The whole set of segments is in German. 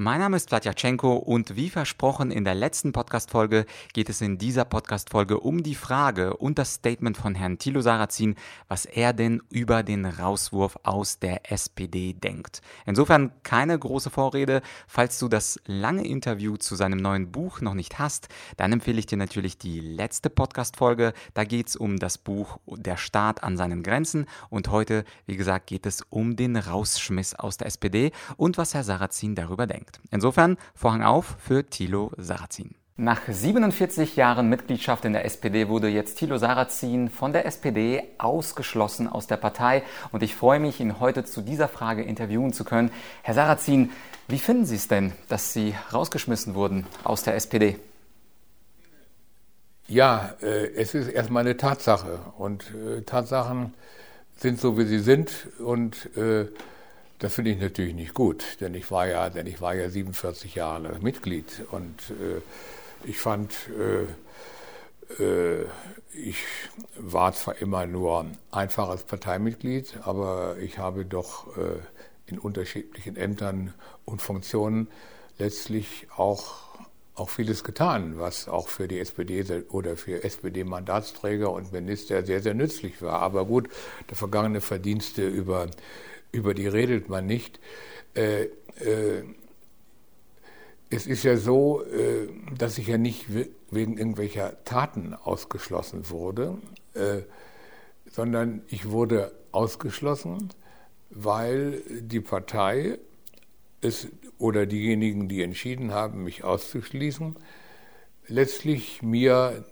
Mein Name ist Vladyachenko und wie versprochen in der letzten Podcast-Folge geht es in dieser Podcast-Folge um die Frage und das Statement von Herrn Thilo Sarrazin, was er denn über den Rauswurf aus der SPD denkt. Insofern keine große Vorrede. Falls du das lange Interview zu seinem neuen Buch noch nicht hast, dann empfehle ich dir natürlich die letzte Podcast-Folge. Da geht es um das Buch Der Staat an seinen Grenzen und heute, wie gesagt, geht es um den Rausschmiss aus der SPD und was Herr Sarrazin darüber denkt bringt. Insofern Vorhang auf für Thilo Sarrazin. Nach 47 Jahren Mitgliedschaft in der SPD wurde jetzt Thilo Sarrazin von der SPD ausgeschlossen aus der Partei und ich freue mich, ihn heute zu dieser Frage interviewen zu können. Herr Sarrazin, wie finden Sie es denn, dass Sie rausgeschmissen wurden aus der SPD? Ja, äh, es ist erstmal eine Tatsache und äh, Tatsachen sind so, wie sie sind und äh, das finde ich natürlich nicht gut, denn ich war ja, denn ich war ja 47 Jahre Mitglied und äh, ich fand, äh, äh, ich war zwar immer nur einfaches Parteimitglied, aber ich habe doch äh, in unterschiedlichen Ämtern und Funktionen letztlich auch auch vieles getan, was auch für die SPD oder für SPD-Mandatsträger und Minister sehr, sehr nützlich war. Aber gut, der vergangene Verdienste über über die redet man nicht. Äh, äh, es ist ja so, äh, dass ich ja nicht wegen irgendwelcher Taten ausgeschlossen wurde, äh, sondern ich wurde ausgeschlossen, weil die Partei es oder diejenigen, die entschieden haben, mich auszuschließen, letztlich mir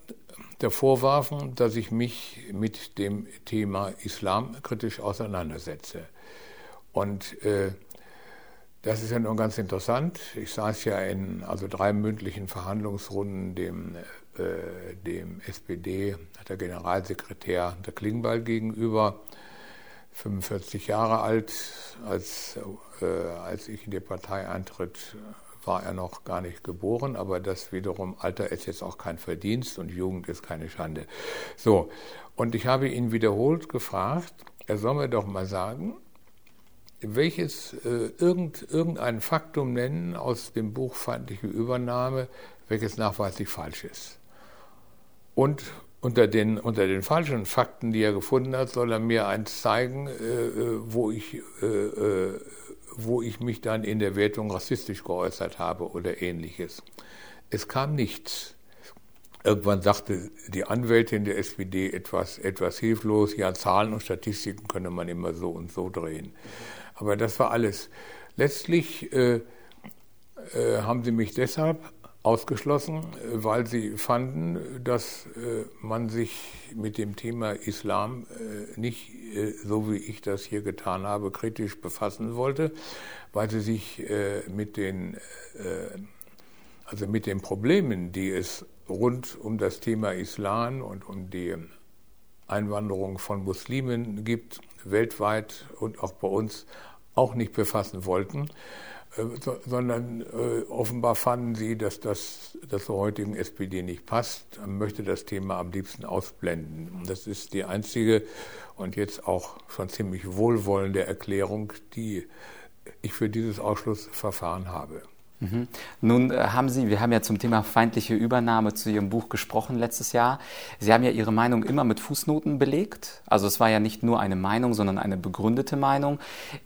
davor warfen, dass ich mich mit dem Thema Islam kritisch auseinandersetze. Und äh, das ist ja nun ganz interessant. Ich saß ja in also drei mündlichen Verhandlungsrunden dem, äh, dem SPD, der Generalsekretär der Klingbeil gegenüber, 45 Jahre alt, als, äh, als ich in die Partei eintritt, war er noch gar nicht geboren, aber das wiederum, Alter ist jetzt auch kein Verdienst und Jugend ist keine Schande. So, und ich habe ihn wiederholt gefragt, er soll mir doch mal sagen, welches äh, irgend, irgendein Faktum nennen aus dem Buch Feindliche Übernahme, welches nachweislich falsch ist. Und unter den, unter den falschen Fakten, die er gefunden hat, soll er mir eins zeigen, äh, äh wo, ich, äh, äh, wo ich mich dann in der Wertung rassistisch geäußert habe oder ähnliches. Es kam nichts. Irgendwann sagte die Anwältin der SPD etwas, etwas hilflos, ja, Zahlen und Statistiken könne man immer so und so drehen. Aber das war alles. Letztlich äh, äh, haben sie mich deshalb ausgeschlossen, weil sie fanden, dass äh, man sich mit dem Thema Islam äh, nicht äh, so wie ich das hier getan habe, kritisch befassen wollte, weil sie sich äh, mit den also mit den Problemen, die es rund um das Thema Islam und um die Einwanderung von Muslimen gibt, weltweit und auch bei uns auch nicht befassen wollten, äh, sondern äh, offenbar fanden sie, dass das der heutigen SPD nicht passt, möchte das Thema am liebsten ausblenden. Das ist die einzige und jetzt auch schon ziemlich wohlwollende Erklärung, die ich für dieses Ausschlussverfahren habe. Mhm. Nun äh, haben Sie, wir haben ja zum Thema feindliche Übernahme zu Ihrem Buch gesprochen letztes Jahr. Sie haben ja Ihre Meinung immer mit Fußnoten belegt. Also es war ja nicht nur eine Meinung, sondern eine begründete Meinung.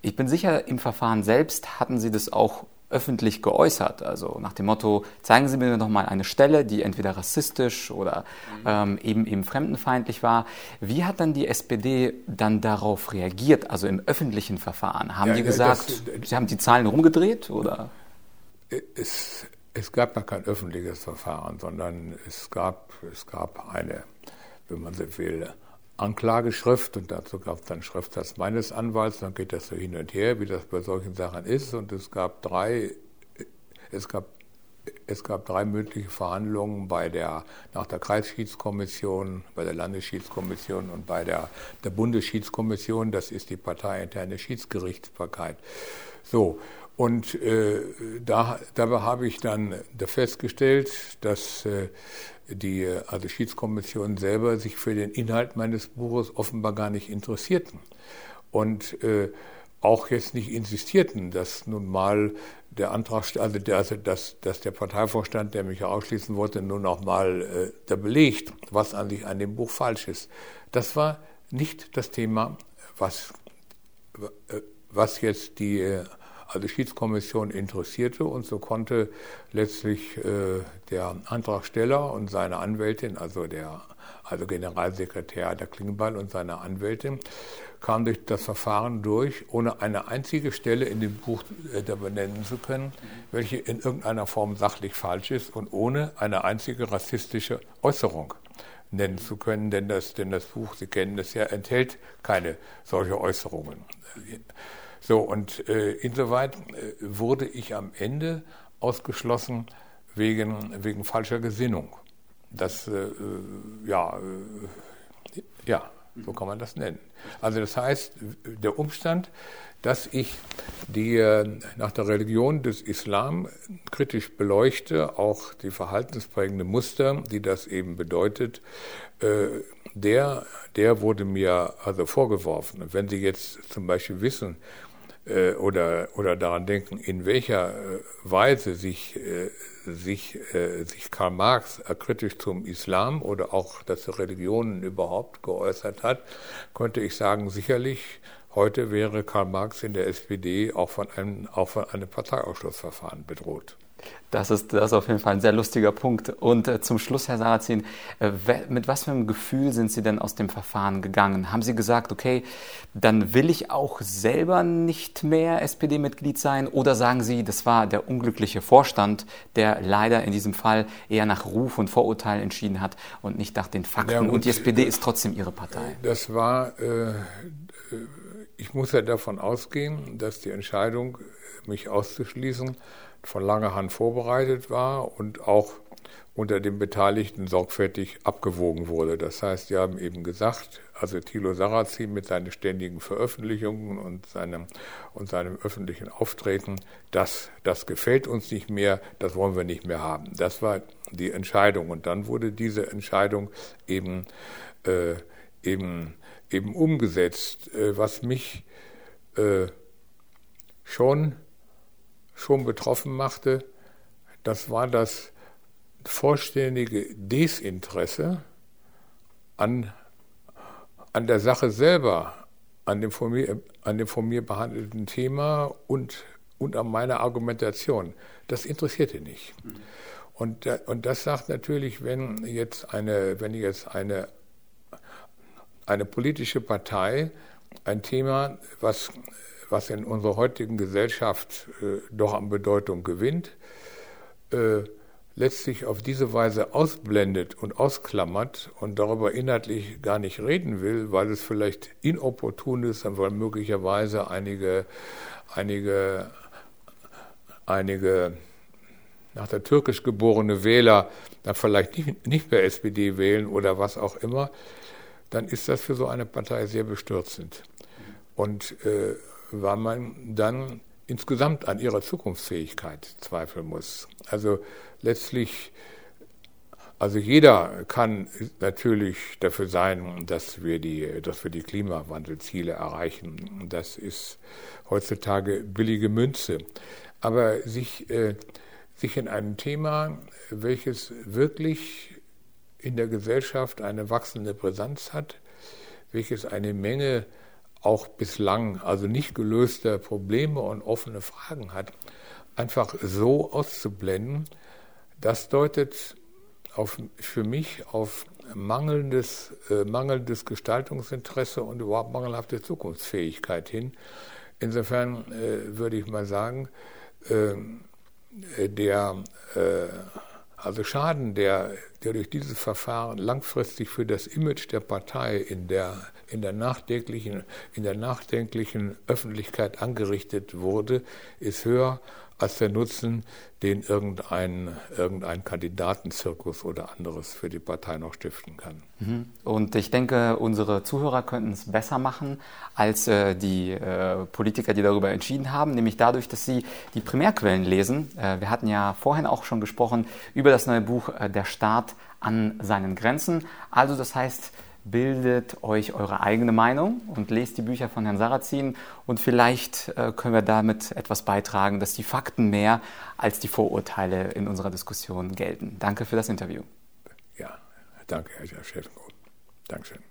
Ich bin sicher, im Verfahren selbst hatten Sie das auch öffentlich geäußert. Also nach dem Motto, zeigen Sie mir doch mal eine Stelle, die entweder rassistisch oder mhm. ähm, eben, eben fremdenfeindlich war. Wie hat dann die SPD dann darauf reagiert, also im öffentlichen Verfahren? Haben ja, die gesagt, das, Sie haben die Zahlen rumgedreht oder? Es, es gab ja kein öffentliches Verfahren, sondern es gab, es gab eine, wenn man so will, Anklageschrift und dazu gab es dann Schriftsatz meines Anwalts, dann geht das so hin und her, wie das bei solchen Sachen ist und es gab drei, es gab es gab drei mündliche Verhandlungen bei der, nach der Kreisschiedskommission, bei der Landesschiedskommission und bei der, der Bundesschiedskommission. Das ist die parteiinterne Schiedsgerichtsbarkeit. So, Und äh, da, dabei habe ich dann festgestellt, dass äh, die also Schiedskommission selber sich für den Inhalt meines Buches offenbar gar nicht interessierten und äh, auch jetzt nicht insistierten, dass nun mal der Antrag, also, der, also dass, dass der Parteivorstand, der mich ausschließen wollte, nun auch mal äh, da belegt, was an sich an dem Buch falsch ist. Das war nicht das Thema, was, äh, was jetzt die äh, also Schiedskommission interessierte und so konnte letztlich äh, der Antragsteller und seine Anwältin, also der also Generalsekretär der Klingenbeil und seine Anwältin, kam durch das Verfahren durch, ohne eine einzige Stelle in dem Buch äh, benennen zu können, welche in irgendeiner Form sachlich falsch ist und ohne eine einzige rassistische Äußerung nennen zu können, denn das, denn das Buch, Sie kennen es ja, enthält keine solche Äußerungen. So, und äh, insoweit äh, wurde ich am Ende ausgeschlossen wegen, wegen falscher Gesinnung. Das, äh, äh ja, äh, ja, so kann man das nennen. Also das heißt, der Umstand, dass ich die nach der Religion des Islam kritisch beleuchte, auch die verhaltensprägende Muster, die das eben bedeutet, der, der wurde mir also vorgeworfen. Wenn Sie jetzt zum Beispiel wissen, äh, oder, oder daran denken, in welcher äh, Weise sich, äh, sich, sich Karl Marx kritisch zum Islam oder auch das Religionen überhaupt geäußert hat, könnte ich sagen, sicherlich heute wäre Karl Marx in der SPD auch von einem, auch von einem Parteiausschlussverfahren bedroht. Das ist, das ist auf jeden Fall ein sehr lustiger Punkt. Und äh, zum Schluss, Herr Sarrazin, äh, mit was für einem Gefühl sind Sie denn aus dem Verfahren gegangen? Haben Sie gesagt, okay, dann will ich auch selber nicht mehr SPD-Mitglied sein? Oder sagen Sie, das war der unglückliche Vorstand, der leider in diesem Fall eher nach Ruf und Vorurteil entschieden hat und nicht nach den Fakten? Ja, und, und, die SPD ist trotzdem Ihre Partei. Das war, äh, ich muss ja davon ausgehen, dass die Entscheidung, mich auszuschließen, von langer Hand vorbereitet war und auch unter den Beteiligten sorgfältig abgewogen wurde. Das heißt, sie haben eben gesagt, also Thilo Sarrazin mit seinen ständigen Veröffentlichungen und seinem, und seinem öffentlichen Auftreten, das, das gefällt uns nicht mehr, das wollen wir nicht mehr haben. Das war die Entscheidung. Und dann wurde diese Entscheidung eben, äh, eben, eben umgesetzt, äh, was mich äh, schon schon betroffen machte, das war das vollständige Desinteresse an, an der Sache selber, an dem, von mir, an dem von mir behandelten Thema und, und an meiner Argumentation. Das interessierte nicht. Und, und das sagt natürlich, wenn jetzt eine, wenn jetzt eine, eine politische Partei ein Thema, was was in unserer heutigen Gesellschaft äh, doch an Bedeutung gewinnt, äh, letztlich auf diese Weise ausblendet und ausklammert und darüber inhaltlich gar nicht reden will, weil es vielleicht inopportun ist, weil möglicherweise einige, einige, einige nach der türkisch geborene Wähler dann vielleicht nicht, nicht mehr SPD wählen oder was auch immer, dann ist das für so eine Partei sehr bestürzend. Und äh, weil man dann insgesamt an ihrer Zukunftsfähigkeit zweifeln muss. Also letztlich, also jeder kann natürlich dafür sein, dass wir die, dass wir die Klimawandelziele erreichen. Das ist heutzutage billige Münze. Aber sich, äh, sich in einem Thema, welches wirklich in der Gesellschaft eine wachsende Brisanz hat, welches eine Menge auch bislang also nicht gelöste Probleme und offene Fragen hat, einfach so auszublenden, das deutet auf, für mich auf mangelndes, äh, mangelndes Gestaltungsinteresse und überhaupt mangelhafte Zukunftsfähigkeit hin. Insofern äh, würde ich mal sagen, äh, der äh, also Schaden, der der durch dieses Verfahren langfristig für das Image der Partei in der, in der, nachdenklichen, in der nachdenklichen Öffentlichkeit angerichtet wurde, ist höher als der Nutzen, den irgendein, irgendein Kandidatenzirkus oder anderes für die Partei noch stiften kann. Mhm. Und ich denke, unsere Zuhörer könnten es besser machen als äh, die äh, Politiker, die darüber entschieden haben, nämlich dadurch, dass sie die Primärquellen lesen. Äh, wir hatten ja vorhin auch schon gesprochen über das neue Buch äh, Der Staat an seinen Grenzen. Also das heißt, bildet euch eure eigene Meinung und lest die Bücher von Herrn Sarrazin und vielleicht äh, können wir damit etwas beitragen, dass die Fakten mehr als die Vorurteile in unserer Diskussion gelten. Danke für das Interview. Ja, danke, Herr Schäfengut. Dankeschön.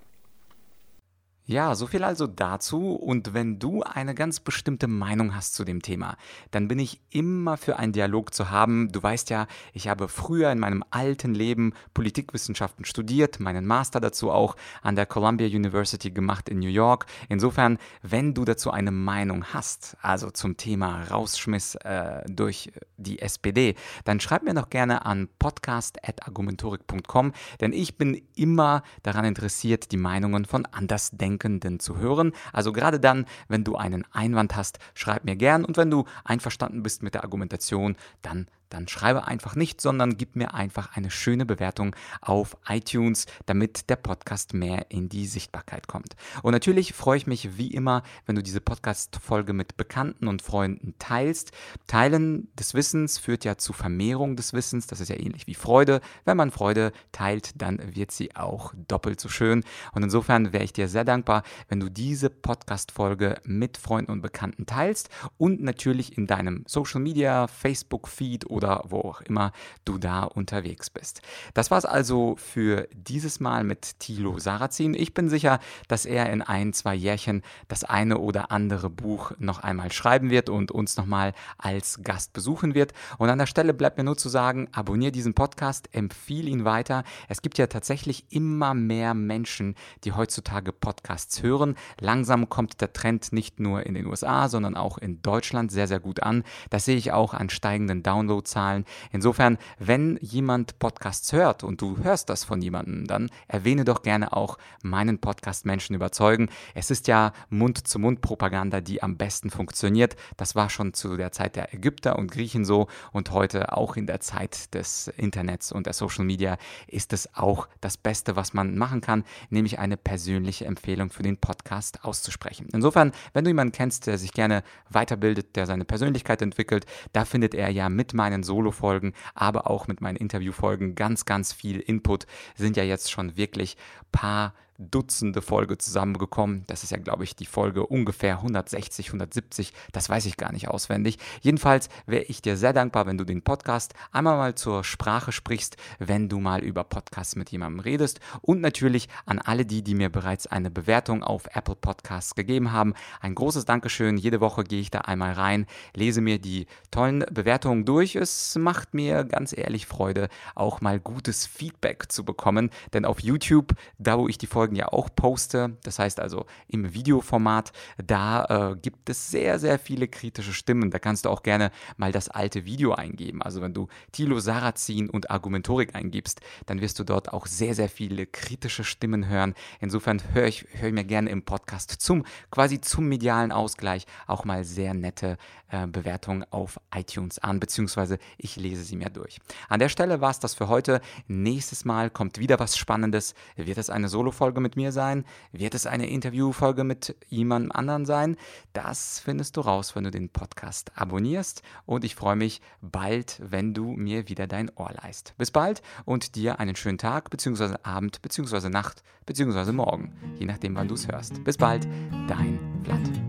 Ja, so viel also dazu. Und wenn du eine ganz bestimmte Meinung hast zu dem Thema, dann bin ich immer für einen Dialog zu haben. Du weißt ja, ich habe früher in meinem alten Leben Politikwissenschaften studiert, meinen Master dazu auch an der Columbia University gemacht in New York. Insofern, wenn du dazu eine Meinung hast, also zum Thema Rausschmiss äh, durch die SPD, dann schreib mir doch gerne an podcast.argumentorik.com, denn ich bin immer daran interessiert, die Meinungen von Andersdenkenden Denkenden zu hören. Also gerade dann, wenn du einen Einwand hast, schreib mir gern und wenn du einverstanden bist mit der Argumentation, dann dann schreibe einfach nicht, sondern gib mir einfach eine schöne Bewertung auf iTunes, damit der Podcast mehr in die Sichtbarkeit kommt. Und natürlich freue ich mich wie immer, wenn du diese Podcast-Folge mit Bekannten und Freunden teilst. Teilen des Wissens führt ja zu Vermehrung des Wissens. Das ist ja ähnlich wie Freude. Wenn man Freude teilt, dann wird sie auch doppelt so schön. Und insofern wäre ich dir sehr dankbar, wenn du diese Podcast-Folge mit Freunden und Bekannten teilst und natürlich in deinem Social Media, Facebook-Feed oder oder wo auch immer du da unterwegs bist. Das war es also für dieses Mal mit Thilo Sarrazin. Ich bin sicher, dass er in ein, zwei Jährchen das eine oder andere Buch noch einmal schreiben wird und uns nochmal als Gast besuchen wird. Und an der Stelle bleibt mir nur zu sagen, abonniere diesen Podcast, empfehle ihn weiter. Es gibt ja tatsächlich immer mehr Menschen, die heutzutage Podcasts hören. Langsam kommt der Trend nicht nur in den USA, sondern auch in Deutschland sehr, sehr gut an. Das sehe ich auch an steigenden Downloads Zahlen. Insofern, wenn jemand Podcasts hört und du hörst das von jemandem, dann erwähne doch gerne auch meinen Podcast Menschen überzeugen. Es ist ja Mund-zu-Mund-Propaganda, die am besten funktioniert. Das war schon zu der Zeit der Ägypter und Griechen so und heute auch in der Zeit des Internets und der Social Media ist es auch das Beste, was man machen kann, nämlich eine persönliche Empfehlung für den Podcast auszusprechen. Insofern, wenn du jemanden kennst, der sich gerne weiterbildet, der seine Persönlichkeit entwickelt, da findet er ja mit meinen meinen Solo-Folgen, aber auch mit meinen Interview-Folgen ganz, ganz viel Input. Sind ja jetzt schon wirklich paar Dutzende Folge zusammengekommen. Das ist ja, glaube ich, die Folge ungefähr 160, 170. Das weiß ich gar nicht auswendig. Jedenfalls wäre ich dir sehr dankbar, wenn du den Podcast einmal mal zur Sprache sprichst, wenn du mal über Podcasts mit jemandem redest. Und natürlich an alle die, die mir bereits eine Bewertung auf Apple Podcasts gegeben haben. Ein großes Dankeschön. Jede Woche gehe ich da einmal rein, lese mir die tollen Bewertungen durch. Es macht mir ganz ehrlich Freude, auch mal gutes Feedback zu bekommen. Denn auf YouTube, da wo ich die Folge Folgen ja auch poste, das heißt also im Videoformat, da äh, gibt es sehr, sehr viele kritische Stimmen. Da kannst du auch gerne mal das alte Video eingeben. Also wenn du Thilo Sarrazin und Argumentorik eingibst, dann wirst du dort auch sehr, sehr viele kritische Stimmen hören. Insofern höre ich, hör ich mir gerne im Podcast zum, quasi zum medialen Ausgleich auch mal sehr nette äh, Bewertungen auf iTunes an, beziehungsweise ich lese sie mir durch. An der Stelle war es das für heute. Nächstes Mal kommt wieder was Spannendes. Wird es eine Solo-Folge Folge mit mir sein? Wird es eine Interviewfolge mit jemandem anderen sein? Das findest du raus, wenn du den Podcast abonnierst. Und ich freue mich bald, wenn du mir wieder dein Ohr leist. Bis bald und dir einen schönen Tag, beziehungsweise Abend, beziehungsweise Nacht, beziehungsweise Morgen, je nachdem, wann du es hörst. Bis bald, dein Vlad.